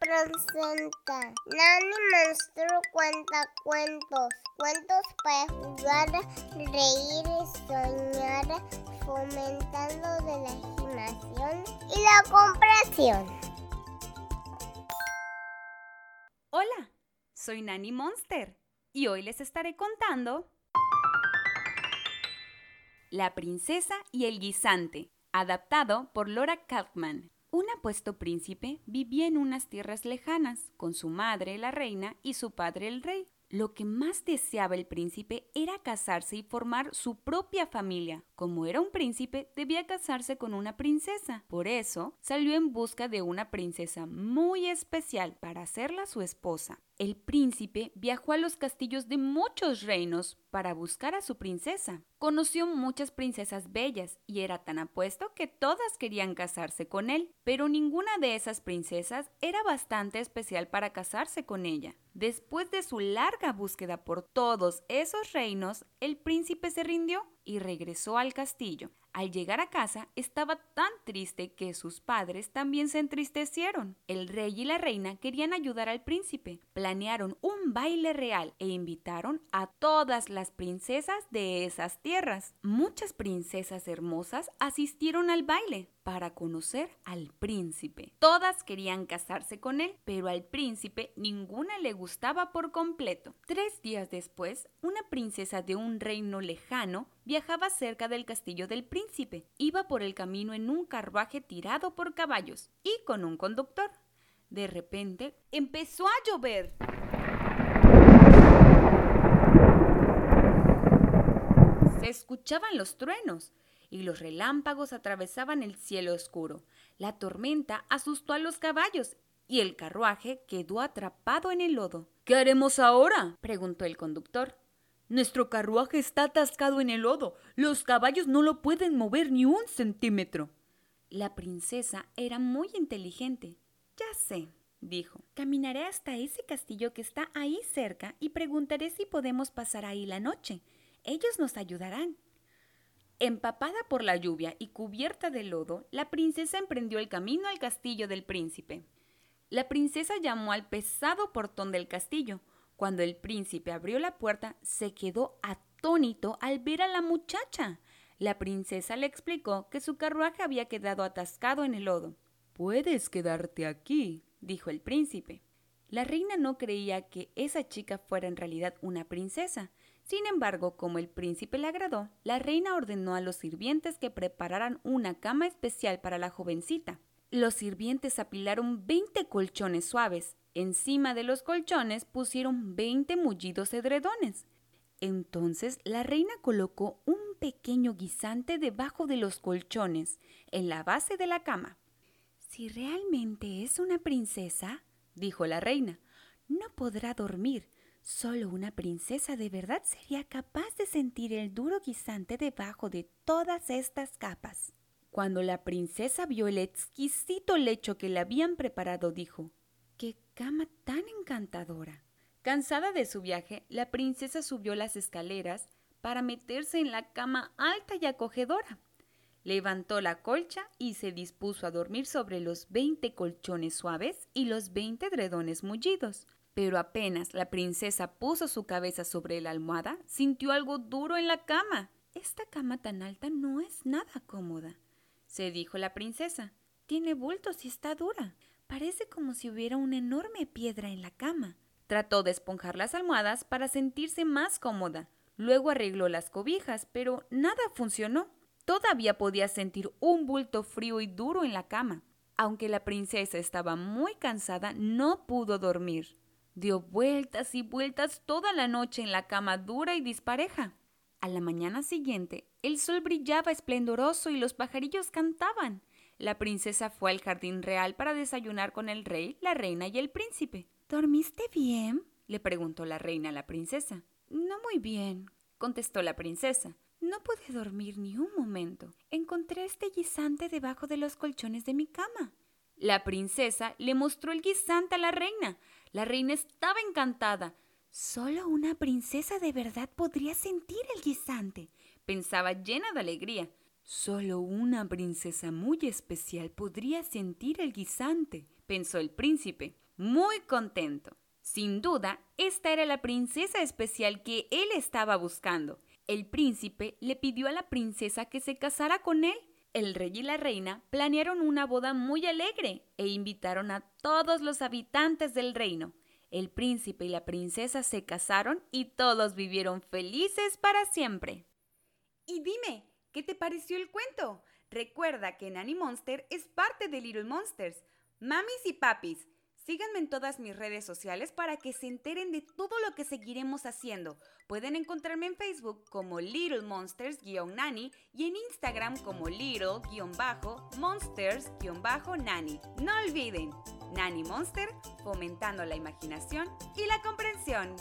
presenta. Nani Monstruo cuenta cuentos. Cuentos para jugar, reír soñar, fomentando la imaginación y la comprensión. Hola, soy Nani Monster y hoy les estaré contando La princesa y el guisante, adaptado por Laura Kaufman. Un apuesto príncipe vivía en unas tierras lejanas, con su madre, la reina, y su padre, el rey. Lo que más deseaba el príncipe era casarse y formar su propia familia. Como era un príncipe, debía casarse con una princesa. Por eso, salió en busca de una princesa muy especial para hacerla su esposa. El príncipe viajó a los castillos de muchos reinos para buscar a su princesa. Conoció muchas princesas bellas y era tan apuesto que todas querían casarse con él, pero ninguna de esas princesas era bastante especial para casarse con ella. Después de su larga búsqueda por todos esos reinos, el príncipe se rindió y regresó al castillo. Al llegar a casa estaba tan triste que sus padres también se entristecieron. El rey y la reina querían ayudar al príncipe. Planearon un baile real e invitaron a todas las princesas de esas tierras. Muchas princesas hermosas asistieron al baile para conocer al príncipe. Todas querían casarse con él, pero al príncipe ninguna le gustaba por completo. Tres días después, una princesa de un reino lejano viajaba cerca del castillo del príncipe. Iba por el camino en un carruaje tirado por caballos y con un conductor. De repente empezó a llover. Se escuchaban los truenos y los relámpagos atravesaban el cielo oscuro. La tormenta asustó a los caballos y el carruaje quedó atrapado en el lodo. ¿Qué haremos ahora? preguntó el conductor. Nuestro carruaje está atascado en el lodo. Los caballos no lo pueden mover ni un centímetro. La princesa era muy inteligente. Ya sé, dijo. Caminaré hasta ese castillo que está ahí cerca y preguntaré si podemos pasar ahí la noche. Ellos nos ayudarán. Empapada por la lluvia y cubierta de lodo, la princesa emprendió el camino al castillo del príncipe. La princesa llamó al pesado portón del castillo. Cuando el príncipe abrió la puerta, se quedó atónito al ver a la muchacha. La princesa le explicó que su carruaje había quedado atascado en el lodo. Puedes quedarte aquí, dijo el príncipe. La reina no creía que esa chica fuera en realidad una princesa, sin embargo, como el príncipe le agradó, la reina ordenó a los sirvientes que prepararan una cama especial para la jovencita. Los sirvientes apilaron 20 colchones suaves. Encima de los colchones pusieron 20 mullidos edredones. Entonces la reina colocó un pequeño guisante debajo de los colchones, en la base de la cama. Si realmente es una princesa, dijo la reina, no podrá dormir, Solo una princesa de verdad sería capaz de sentir el duro guisante debajo de todas estas capas. Cuando la princesa vio el exquisito lecho que le habían preparado, dijo, ¡Qué cama tan encantadora! Cansada de su viaje, la princesa subió las escaleras para meterse en la cama alta y acogedora. Levantó la colcha y se dispuso a dormir sobre los veinte colchones suaves y los veinte dredones mullidos. Pero apenas la princesa puso su cabeza sobre la almohada, sintió algo duro en la cama. Esta cama tan alta no es nada cómoda, se dijo la princesa. Tiene bultos y está dura. Parece como si hubiera una enorme piedra en la cama. Trató de esponjar las almohadas para sentirse más cómoda. Luego arregló las cobijas, pero nada funcionó. Todavía podía sentir un bulto frío y duro en la cama. Aunque la princesa estaba muy cansada, no pudo dormir. Dio vueltas y vueltas toda la noche en la cama dura y dispareja. A la mañana siguiente, el sol brillaba esplendoroso y los pajarillos cantaban. La princesa fue al jardín real para desayunar con el rey, la reina y el príncipe. ¿Dormiste bien? le preguntó la reina a la princesa. No muy bien, contestó la princesa. No pude dormir ni un momento. Encontré este guisante debajo de los colchones de mi cama. La princesa le mostró el guisante a la reina. La reina estaba encantada. Solo una princesa de verdad podría sentir el guisante, pensaba llena de alegría. Solo una princesa muy especial podría sentir el guisante, pensó el príncipe. muy contento. Sin duda, esta era la princesa especial que él estaba buscando. El príncipe le pidió a la princesa que se casara con él. El rey y la reina planearon una boda muy alegre e invitaron a todos los habitantes del reino. El príncipe y la princesa se casaron y todos vivieron felices para siempre. Y dime, ¿qué te pareció el cuento? Recuerda que Nanny Monster es parte de Little Monsters. Mamis y papis, síganme en todas mis redes sociales para que se enteren de todo lo que seguiremos haciendo. Pueden encontrarme en Facebook como Little Monsters-Nanny y en Instagram como Little-Monsters-Nanny. No olviden, Nanny Monster, fomentando la imaginación y la comprensión.